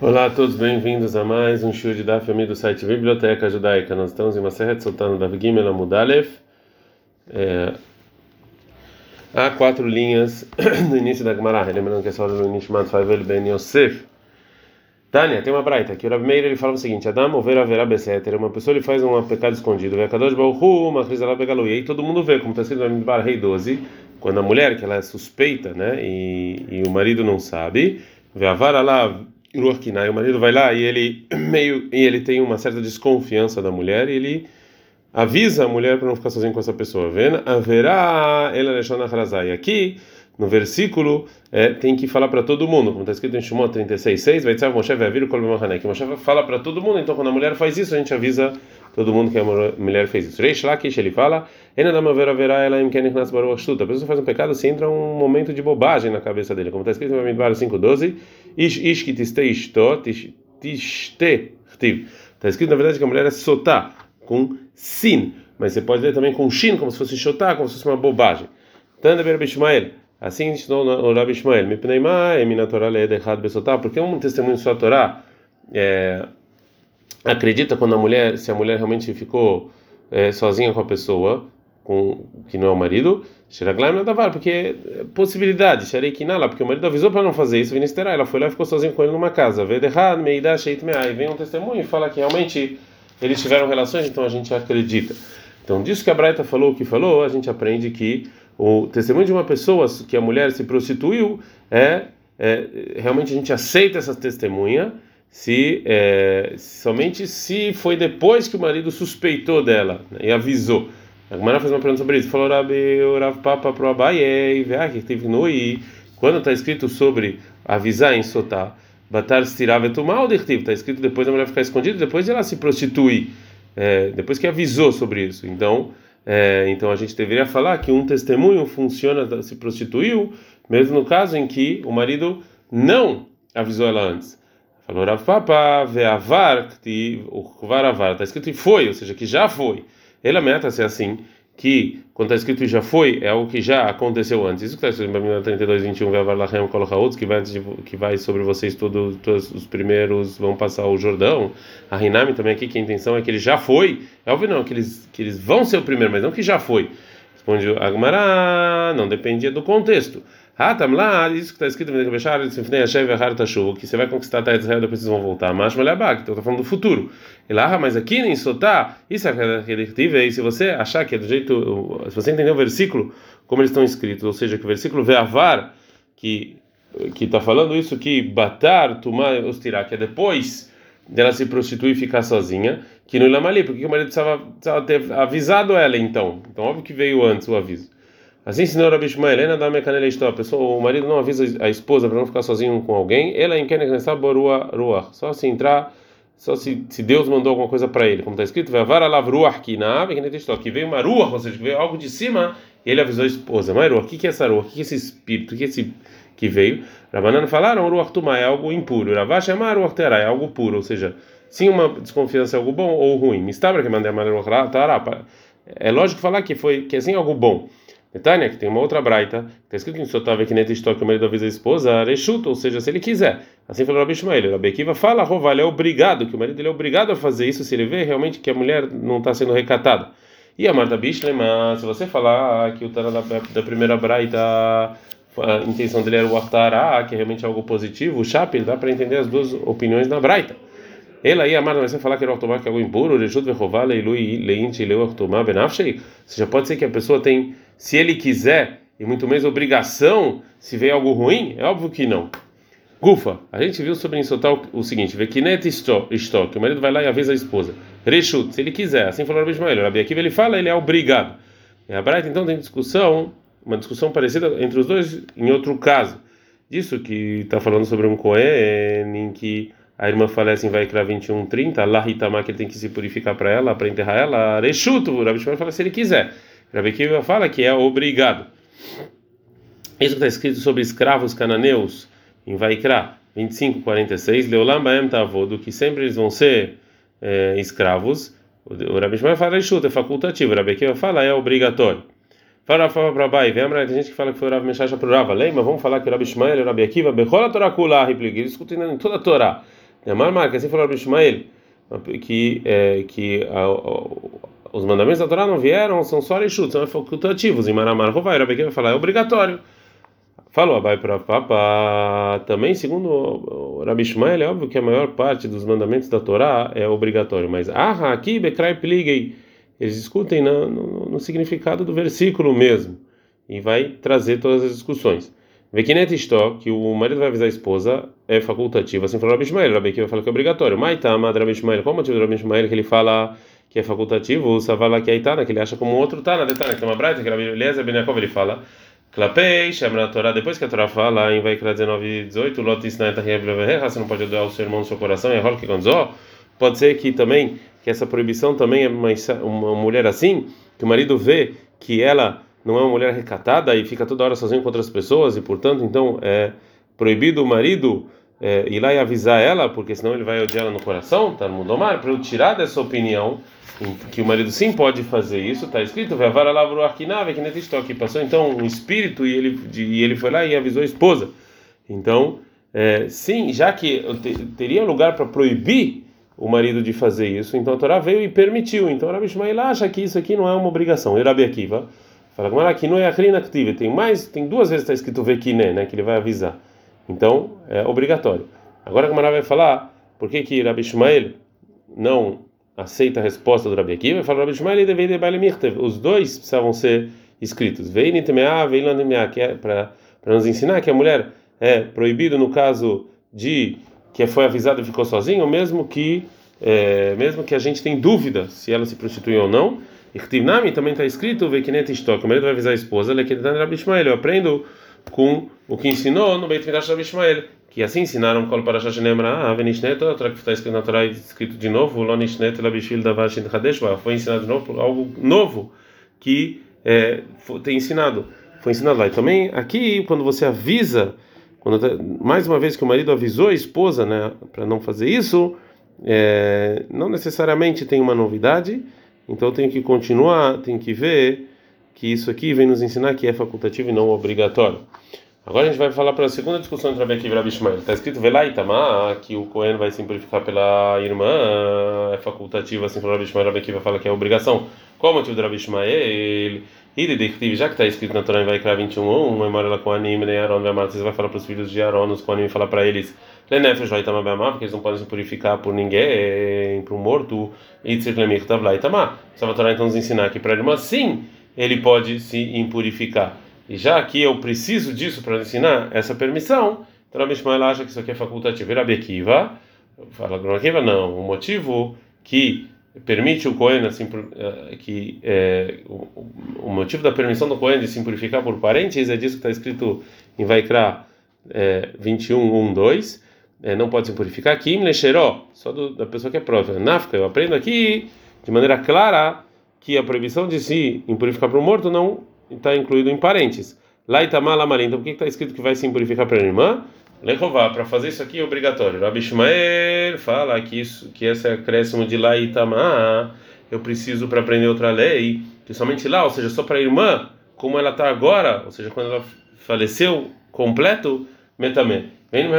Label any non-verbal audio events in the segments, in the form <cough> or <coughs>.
Olá a todos, bem-vindos a mais um show de Daf do site Biblioteca Judaica. Nós estamos em uma serra de soltando da Gimel Amudalev. É, há quatro linhas <coughs> no início da Gemara, lembrando que é só no Nishmat Faivel Ben Yosef. Tânia, tem uma braita que o Rabi Meir ele fala o seguinte: Adam over haverá beseter, uma pessoa ele faz um pecado escondido, vê Kadosh Baruchu, uma crise lá pegalu, e aí todo mundo vê, como está escrito no Midbar Rei 12, quando a mulher que ela é suspeita, né, e, e o marido não sabe, vê a vara lá Ruach o marido vai lá e ele <clears throat> meio e ele tem uma certa desconfiança da mulher e ele avisa a mulher para não ficar sozinho com essa pessoa. Haverá ela leshona harazai. Aqui no versículo é, tem que falar para todo mundo, como está escrito em Shimon 36:6, vai dizer Moshe vai vir o que Moshe fala para todo mundo. Então quando a mulher faz isso, a gente avisa todo mundo que a mulher fez isso. Reish Lakish ele fala, a pessoa faz um pecado se entra um momento de bobagem na cabeça dele, como está escrito em Bamidbar 5:12, que tiste Está escrito na verdade que a mulher é sotá com sin, mas você pode ler também com shin, como se fosse shotá, como se fosse uma bobagem. Tanda Berbishmael. Assim ensinou o Rabi Ishmael, porque um testemunho só a Torá é, acredita quando a mulher, se a mulher realmente ficou é, sozinha com a pessoa, com que não é o marido, Shiraglaim Nadavar, porque é possibilidade, Shareikinala, porque o marido avisou para não fazer isso, Vinisterá, ela foi lá e ficou sozinha com ele numa casa, Vederhad, Meida, Sheit e vem um testemunho e fala que realmente eles tiveram relações, então a gente acredita. Então, disso que a Braita falou, o que falou, a gente aprende que o testemunho de uma pessoa que a mulher se prostituiu é, é realmente a gente aceita essa testemunha se é, somente se foi depois que o marido suspeitou dela né, e avisou. A Gemara fez uma pergunta sobre isso. Falou Rabi, Rav Papa pro Abaye, que teve no e quando está escrito sobre avisar em Sotá, Batar Stiravetumal está escrito depois da mulher ficar escondida, depois de ela se prostituir, é, depois que avisou sobre isso. Então, é, então a gente deveria falar que um testemunho funciona, se prostituiu, mesmo no caso em que o marido não avisou ela antes. Falou Rav Papa, ve'avar, o varavar, está escrito e foi, ou seja, que já foi. Ele ameaça ser assim, que quando está escrito já foi, é algo que já aconteceu antes. Isso que está escrito em Bamila 32, 21, ve'avar lachem kolochautz, que vai que vai sobre vocês todos, todos os primeiros vão passar o Jordão. A Rinami também aqui, que a intenção é que ele já foi. É óbvio não, que eles, que eles vão ser o primeiro, mas não que já foi. Responde Agmará, não dependia do contexto. Hatam lá, isso que está escrito no Bechar, que você vai conquistar a Israel, depois vocês vão voltar. Mas Malabak, então está falando do futuro. E lá, mas aqui nem Sotá, isso é redictivo, e se você achar que é do jeito, se você entender o versículo como eles estão escritos, ou seja, que o versículo Veavar, que que está falando isso, que Batar, Tumar, Ostirá, que é depois dela se prostituir e ficar sozinha, que no Ilamali, porque o marido precisava, precisava ter avisado ela então. Então, óbvio que veio antes o aviso. Assim Rabi Shmuel, Helena da mecanela a pessoa, o marido não avisa a esposa para não ficar sozinho com alguém, ela em quem borua ruach, só se entrar, só se, se Deus mandou alguma coisa para ele, como está escrito, vai vara lavruach ave que veio uma ruach, ou seja, veio algo de cima, e ele avisou a esposa, mas o que que é essa ruach? O que que é esse espírito? O que é esse que veio? Rabanana falaram, ruach tumá é algo impuro, Ravash chamar ruach terá é algo puro, ou seja, sim uma desconfiança é algo bom ou ruim. Mistabra que mandei a ruach é lógico falar que foi que é sim algo bom. Netânia, que tem uma outra braita, está escrito em Sotava que Netistó, que o marido avisa a esposa, Rechuta, ou seja, se ele quiser. Assim falou Rabi Ishmael. Rabi Akiva fala, Rová, ele é obrigado, que o marido ele é obrigado a fazer isso se ele vê realmente que a mulher não está sendo recatada. E a Marta Bishlema, se você falar que o Tana da, da primeira braita, a intenção dele era o Artará, que é realmente algo positivo, o Chapel, dá para entender as duas opiniões na braita. Ele aí, Amar, você falar que era tomar que é algo impuro, Rejut Vehová, Leilui, Leint, Leu Artumá, Benafshei. Ou seja, pode ser que a pessoa tem se ele quiser, e muito menos obrigação, se vem algo ruim, é óbvio que não. Gufa, a gente viu sobre insultar o, o seguinte: Vekinet Istok, que o marido vai lá e avisa a esposa. Reshut, se ele quiser, assim falou o Rabi Ismael. Rabi Akiva ele fala, ele é obrigado. E a Braita então tem discussão, uma discussão parecida entre os dois em outro caso. Disso que está falando sobre um Cohen, em que a irmã falece em Vaikra 21, 30, Allah Itamar, que ele tem que se purificar para ela, para enterrar ela. Reshut, o Rabi Ismael fala se ele quiser. Rabi Kiva fala que é obrigado. Isso está escrito sobre escravos cananeus em Vaikra 25, 46. Leolam Baem Tavodo, que sempre eles vão ser é, escravos. O Rabi Shmuel fala é facultativo. O Rabi Kiva fala é obrigatório. Fala para Brabai, vem tem gente que fala que foi o Rabi Meshacha para o Rava. Lembra? Vamos falar que o Rabi Shmuel e o Rabi Akiva, Bechola Torah Kula, eles discutindo em toda a Torá. Amar Marca, assim falou Rabi Ishmael, que, é, que a, a, os mandamentos da Torá não vieram, são só rechut, são facultativos. Em Maramar Rovai, Rabi vai falar, é obrigatório. Falou, vai para Papa. Também, segundo Rabi Ishmael, é óbvio que a maior parte dos mandamentos da Torá é obrigatório, mas ah, aqui, Bekrai Pligei, eles discutem no, no, no significado do versículo mesmo, e vai trazer todas as discussões. Vekinet Istó, que o marido vai avisar a esposa, é facultativo, assim falou Rabi Ishmael, Rabi vai falar que é obrigatório. Maitama, Rabi Ishmael, qual o motivo do Rabi que ele fala que é facultativo? O Savala que é Itana, que ele acha como outro Tana, Detana, que tem uma braita, que Rabi Eliezer Ben ele fala Klapei, na Torá, depois que a Torá fala em Vaikra 19 18, Lot Isnaeta você não pode odiar o seu irmão no seu coração, é Rol que Pode ser que também, que essa proibição também é uma, uma mulher assim, que o marido vê que ela não é uma mulher recatada e fica toda hora sozinha com outras pessoas e, portanto, então é proibido o marido é, ir lá e avisar ela, porque senão ele vai odiar ela no coração, tá no mundo mar, para eu tirar dessa opinião que o marido sim pode fazer isso, está escrito, Vavara lavru arquinave, que netistou aqui passou então um espírito e ele e ele foi lá e avisou a esposa. Então, é, sim, já que te, teria lugar para proibir o marido de fazer isso, então a Torá veio e permitiu. Então Rabi Shmael acha que isso aqui não é uma obrigação. E Rabi Akiva fala que não é activa, tem mais, tem duas vezes está escrito vekine, né, que ele vai avisar. Então, é obrigatório. Agora a Gamara vai falar por que que Rabi Shmael não aceita a resposta do Rabi Akiva e fala Rabi Shmuel e deveria Os dois precisavam ser escritos. Veio Nitemea, veio Landemea, que é para nos ensinar que a mulher é proibido no caso de que foi avisada e ficou sozinha, mesmo que é, mesmo que a gente tem dúvida se ela se prostituiu ou não. Irtivnami também está escrito, que nem o marido vai avisar a esposa, que Rabi Shmuel, eu aprendo com o que ensinou no Beit Midrash Rabi Shmuel que assim ensinaram Kol Parashat Shenemra Avenishnet, outra que está escrito na Torá, escrito de novo, Lonishnet Labishvil Davashin Hadesh, foi ensinado de novo algo novo que é, foi, tem ensinado, foi ensinado lá. E também aqui, quando você avisa, quando mais uma vez que o marido avisou a esposa, né, para não fazer isso, é, não necessariamente tem uma novidade, então tem que continuar, tem que ver que isso aqui vem nos ensinar que é facultativo e não obrigatório. Agora a gente vai falar para a segunda discussão entre Rabi Akiva e Rabi Ishmael. Está escrito Velá Itamá, que o Cohen vai simplificar pela irmã, é facultativo, assim como Rabi Ishmael, Rabi Akiva fala que é obrigação. Qual o motivo do Rabi? E já que está escrito na Torá em Vaikra 21, memória lá com Anim, né, Aaron, você vai falar para os filhos de Aaron, os Koanim, falar para eles, Lenefesh vai Itamá Beamá, porque eles não podem se purificar por ninguém, para um morto, e Tzirlemir Tavlá Itamá. Só a Torá então nos ensinar que para a irmã, sim, ele pode se impurificar. E já que eu preciso disso para ensinar essa permissão, então Rabi Ishmael acha que isso aqui é facultativo. E Rabi Akiva fala Rabi não. O motivo que permite o Cohen assim, eh, que é, o, o, motivo da permissão do Cohen de se purificar por parentes é disso que está escrito em Vaikra é, 21, 1, 2. É, não pode se purificar. Kim lecheró, só do, da pessoa que é própria. Nafka, eu aprendo aqui de maneira clara que a proibição de se impurificar para o morto não está incluído em parentes. Lá Itamar Lamarim, então por que está escrito que vai se purificar para a irmã? Lehová, para fazer isso aqui é obrigatório. Rabi Ishmael fala que, isso, que esse acréscimo de lá Itamar, eu preciso para aprender outra lei, que somente lá, ou seja, só para a irmã, como ela está agora, ou seja, quando ela faleceu, completo, metame. Vem no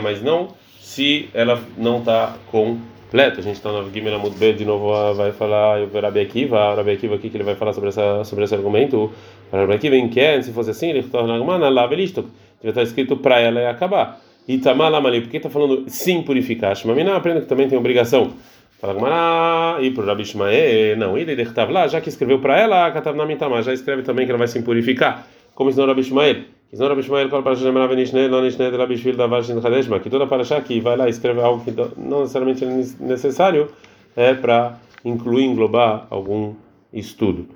mas não se ela não está com completo. A gente está no Gimel de novo vai falar o Rabi Akiva, o Rabi Akiva aqui que ele vai falar sobre, essa, sobre esse argumento. O Rabi Akiva em que, se fosse assim, ele torna lá, listo. Devia estar escrito para ela e acabar. E Tamalamali, por que está falando sim purificar? Shmamina aprenda que também tem obrigação. Fala Gumara, e para o Rabi Shmae, não, e daí lá, já que escreveu para ela, Katav Namitama, já escreve também que ela vai se purificar. Como ensinou Rabi Shmael. Ensinou Rabi Shmael qual parasha lembrar Venishne, não Nishne, Rabi Shvil da Vashin Hadeshma, que toda parasha que vai lá e escreve algo que não necessariamente é necessário, é para incluir, englobar algum estudo.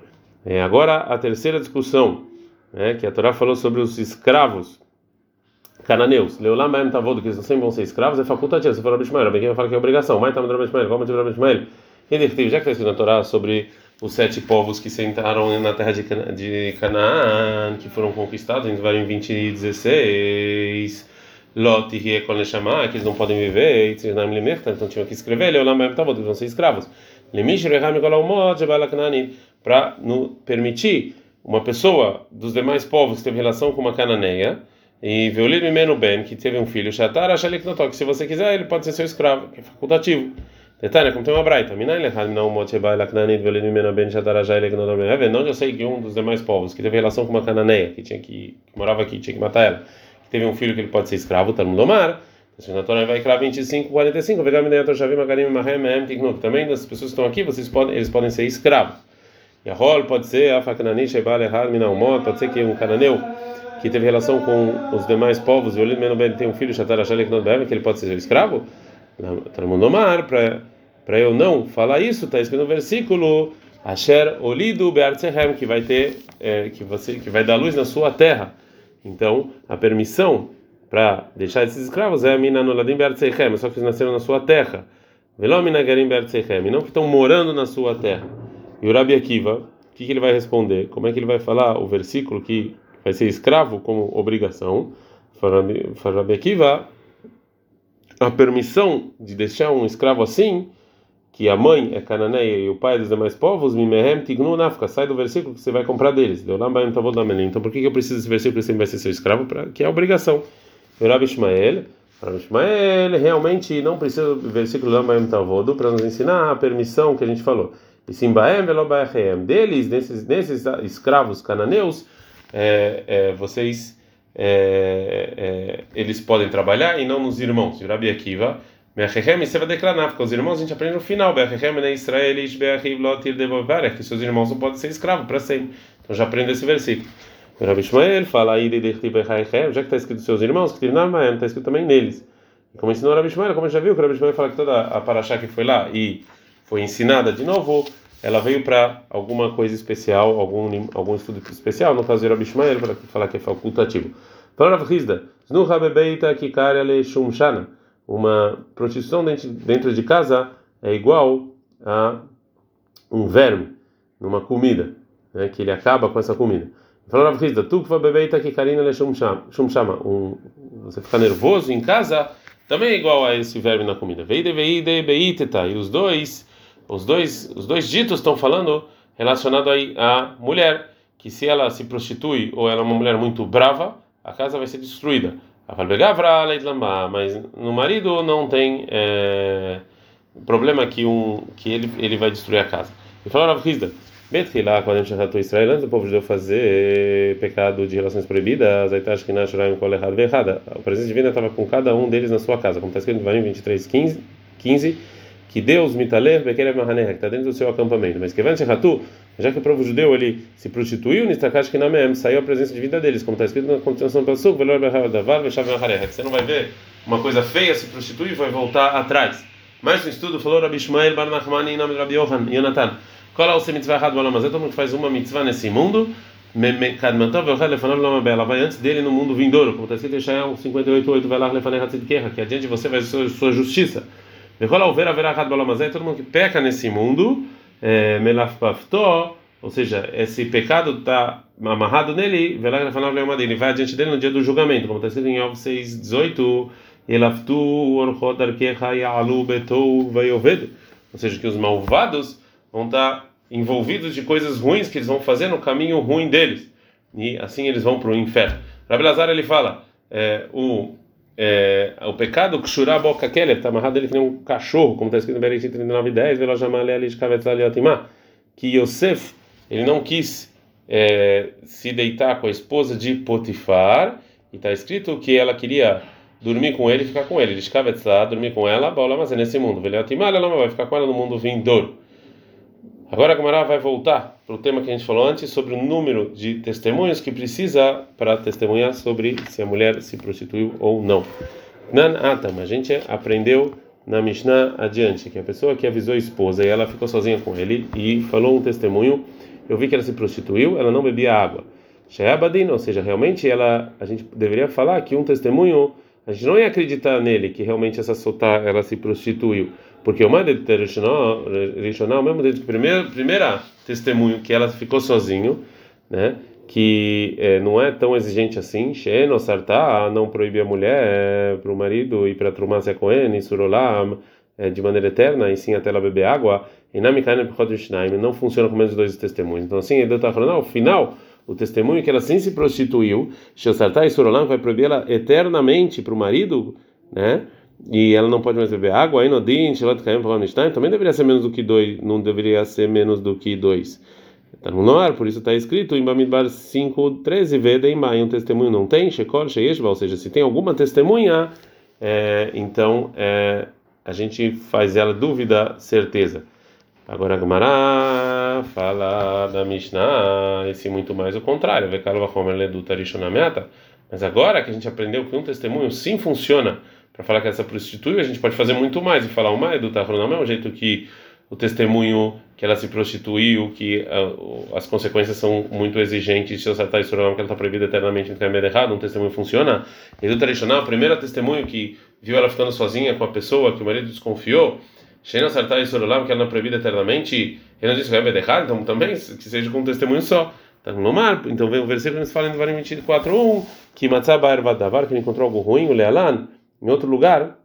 É, agora a terceira discussão, né, que a Torá falou sobre os escravos cananeus. Leulam Baem Tavod, que eles não sempre vão ser escravos, é facultativo. Você falou Rabi Shmael, quem vai falar que é obrigação. Mas também Rabi Shmael, qual o motivo do Rabi Shmael? Já que está escrito na Torá sobre os sete povos que sentaram na terra de, Cana de Canaã, que foram conquistados, em 20 e 16, Lot e Neshama, que eles não podem viver, e Limerta, então tinham que escrever, Leolam Bebtavot, eles vão ser escravos. Para permitir uma pessoa dos demais povos que teve relação com uma cananeia, e Veolir Mimeno Ben, que teve um filho, Shatar Ashalik Notó, que se você quiser, ele pode ser seu escravo, que é facultativo. Detalhe, como tem uma braita, não eu sei que um dos demais povos que teve relação com uma cananeia, que tinha que, que morava aqui, tinha que matar ela, que teve um filho que ele pode ser escravo, Talmud Omar, na Torá vai criar 25, 45, Vegam Minai Toshavim Agarim Mahem Mehem Tiknuk, também das pessoas que estão aqui, vocês podem, eles podem ser escravos. Yahol pode ser, Afakanani Sheba Lechad Minau Mot, pode ser que um cananeu que teve relação com os demais povos, Violino Menobem tem um filho, Shatar Ashalik Nodbem, que ele pode ser escravo? Talmudomar, para eu não falar isso, está escrito no versículo Asher Olido Beartsehem, que vai ter, é, que, você, que vai dar luz na sua terra. Então, a permissão para deixar esses escravos é a mina noladim Beartsehem, só que eles nasceram na sua terra. Velomina Garim Beartsehem, não que estão morando na sua terra. E o Rabi Akiva, o que, que ele vai responder? Como é que ele vai falar o versículo que vai ser escravo como obrigação. Farabi Akiva, a permissão de deixar um escravo assim, que a mãe é cananeia e o pai é dos demais povos, Mimehem Tignu Nafka, sai do versículo que você vai comprar deles. Então por que eu preciso desse versículo que você vai ser seu escravo? Pra, que é obrigação. Rabi Ishmael, Rabi Ishmael realmente não precisa do versículo Lambaem Tavodo para nos ensinar a permissão que a gente falou. E Simbaem Velobaechem, deles, nesses, nesses escravos cananeus, é, é, vocês é, é, eles podem trabalhar e não nos irmãos. Rabi Akiva, você vai declarar, porque os irmãos a gente aprende no final, que seus irmãos não podem ser escravos para sempre. Então já aprende esse versículo. Rabi Ishmael fala aí, já que está escrito seus irmãos, que está escrito também neles. E como ensinou Rabi Ishmael, como já viu, que Rabi Ishmael fala que toda a paraxá que foi lá e foi ensinada de novo, ela veio para alguma coisa especial, algum algum estudo especial, no caso de Rabi Ishmael, para falar que é facultativo. Fala Rav Hizda, Znuha bebeita kikaria le shumshana. Uma prostituição dentro, de casa é igual a um verme numa comida, né, que ele acaba com essa comida. Fala Rav Hizda, tukva bebeita kikarina le shumshama. Um, você ficar nervoso em casa também é igual a esse verme na comida. Beiteta. E os dois os dois, os dois ditos estão falando relacionado aí à mulher, que se ela se prostitui ou ela é uma mulher muito brava, a casa vai ser destruída. Mas no marido não tem é, problema que um que ele ele vai destruir a casa. E falou Rav Hizda, lá quando a gente já Israel, antes do povo judeu fazer pecado de relações proibidas, o presente divino estava com cada um deles na sua casa, como está escrito em Varim 23, 15, 15 que Deus mitaler bekerev mahaneha, que está dentro do seu acampamento. Mas que Ratu, já que o povo judeu ele se prostituiu, nistakash kinamem, saiu a presença de vida deles, como está escrito na continuação do Suk, velor behadavar veshav mahaneha. Você não vai ver uma coisa feia se prostituir e vai voltar atrás. Mais um estudo falou Rabi Ishmael bar Nachman em nome de Rabi Yohan, Yonatan. Qual é o mitzvah errado do Todo mundo que faz uma mitzvah nesse mundo, vai antes dele no mundo vindouro, como está escrito em Ishael 58.8, vai lá que adiante você vai ser sua justiça. Todo mundo que peca nesse mundo, é, ou seja, esse pecado está amarrado nele, ele vai adiante dele no dia do julgamento, como está escrito em Yov 6,18. Ou seja, que os malvados vão estar envolvidos de coisas ruins que eles vão fazer no caminho ruim deles. E assim eles vão para o inferno. Rabi Lazar ele fala: é, o é, o pecado que churá boca keler está amarrado ele nem um cachorro, como está escrito no Bereshit 39 10, que Yosef ele não quis é, se deitar com a esposa de Potifar, e está escrito que ela queria dormir com ele e ficar com ele. Lishkavetzá, dormir com ela, bola, mas é nesse mundo. Veleatimar, ela não vai ficar com ela no mundo vindouro. Agora a Gamara vai voltar para o tema que a gente falou antes sobre o número de testemunhos que precisa para testemunhar sobre se a mulher se prostituiu ou não. Nan Atam, a gente aprendeu na Mishnah adiante que a pessoa que avisou a esposa e ela ficou sozinha com ele e falou um testemunho, eu vi que ela se prostituiu, ela não bebia água. Sheabadin, ou seja, realmente ela, a gente deveria falar que um testemunho, a gente não ia acreditar nele que realmente essa solta ela se prostituiu porque o Madet Rishonal, mesmo desde o primeiro primeira testemunho que ela ficou sozinho, né? que é, não é tão exigente assim, Sheno Sartá, não proibir a mulher é, para o marido e para Trumácia Cohen, Surolam, é, de maneira eterna, e sim até ela beber água, e na não funciona com menos de dois testemunhos. Então, assim, ele está falando, ao final, o testemunho que ela sim se prostituiu, Shosartai Sorolam vai proibir ela eternamente para o marido, né? E ela não pode mais beber água, aí no din, também deveria ser menos do que dois, não deveria ser menos do que dois. Está no ar, por isso está escrito em Bamidbar 5:13 Vedeimai, um testemunho não tem, Shekol, Sheyeshba, ou seja, se tem alguma testemunha, é, então é, a gente faz ela dúvida, certeza. Agora Gemara fala da Mishnah, esse muito mais o contrário, mas agora que a gente aprendeu que um testemunho sim funciona para falar que essa prostitui, a gente pode fazer muito mais e falar uma do não é um jeito que o testemunho que ela se prostituiu, que uh, as consequências são muito exigentes, se você está que ela está proibida eternamente em caminho errado, um testemunho funciona. Edu tradicional, o primeiro testemunho que viu ela ficando sozinha com a pessoa que o marido desconfiou, Sheina Sartai Sorolam, que ela não é proibida eternamente, ele não disse que é errado, então também que seja com um testemunho só. Tá então vem o versículo que nos fala em Devarim 24:1 que Matzaba Ervadavar, que ele encontrou algo ruim, o Lealan, em outro lugar,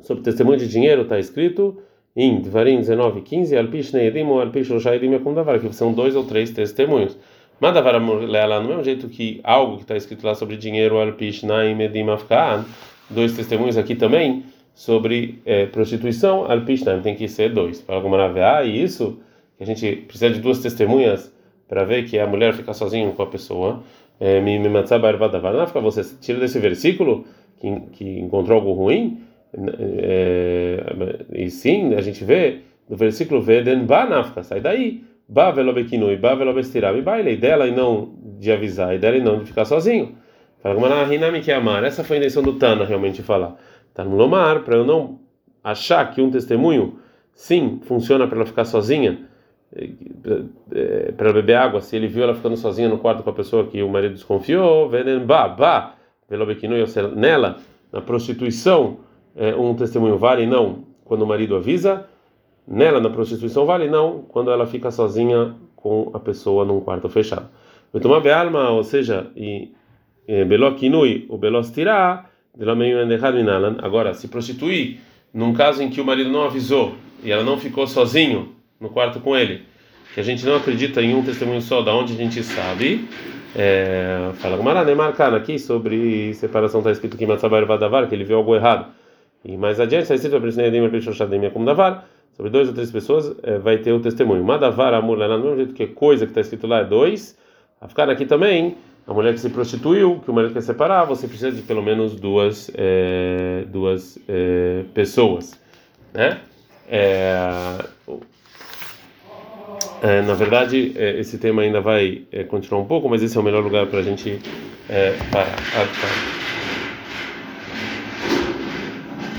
sobre testemunho de dinheiro, está escrito em Dvarim 19, 15, Alpish Neidim ou Alpish Roshaidim Yakumdavar, que são dois ou três testemunhos. Madavar não é um jeito que algo que está escrito lá sobre dinheiro, Alpish Naim dois testemunhos aqui também, sobre é, prostituição, Alpish Naim, tem que ser dois. Para alguma ah, e isso, que a gente precisa de duas testemunhas para ver que a mulher fica sozinha com a pessoa. É, você tira desse versículo que, que encontrou algo ruim, é, e sim, a gente vê no versículo Veden ba nafka, sai daí, ba velobekinui, ba velobestirami, ba ele dela e não de avisar, e dela e não de ficar sozinho. Essa foi a intenção do Tana realmente falar. Tá no Lomar, para eu não achar que um testemunho, sim, funciona para ela ficar sozinha, é, para beber água, se ele viu ela ficando sozinha no quarto com a pessoa que o marido desconfiou, Veden ba, ba, velobekinui, nela, na prostituição, é, um testemunho vale não quando o marido avisa, nela na prostituição vale não quando ela fica sozinha com a pessoa num quarto fechado. Tomar bealma, ou seja, e belokinui o belostirá, agora se prostituir num caso em que o marido não avisou e ela não ficou sozinho no quarto com ele, que a gente não acredita em um testemunho só, da onde a gente sabe. É, fala Gumara, nem marcando aqui sobre separação, está escrito que Matsabar Vadavar, que ele viu algo errado. E mais adiante, está escrito Davar, sobre dois ou três pessoas, é, vai ter o testemunho. Madavar, a mulher, do mesmo jeito que coisa que está escrito lá é dois. A ficar aqui também, a mulher que se prostituiu, que o marido quer separar, você precisa de pelo menos duas, é, duas é, pessoas. Né? É, é, na verdade, é, esse tema ainda vai é, continuar um pouco, mas esse é o melhor lugar para a gente parar. Ah, tá.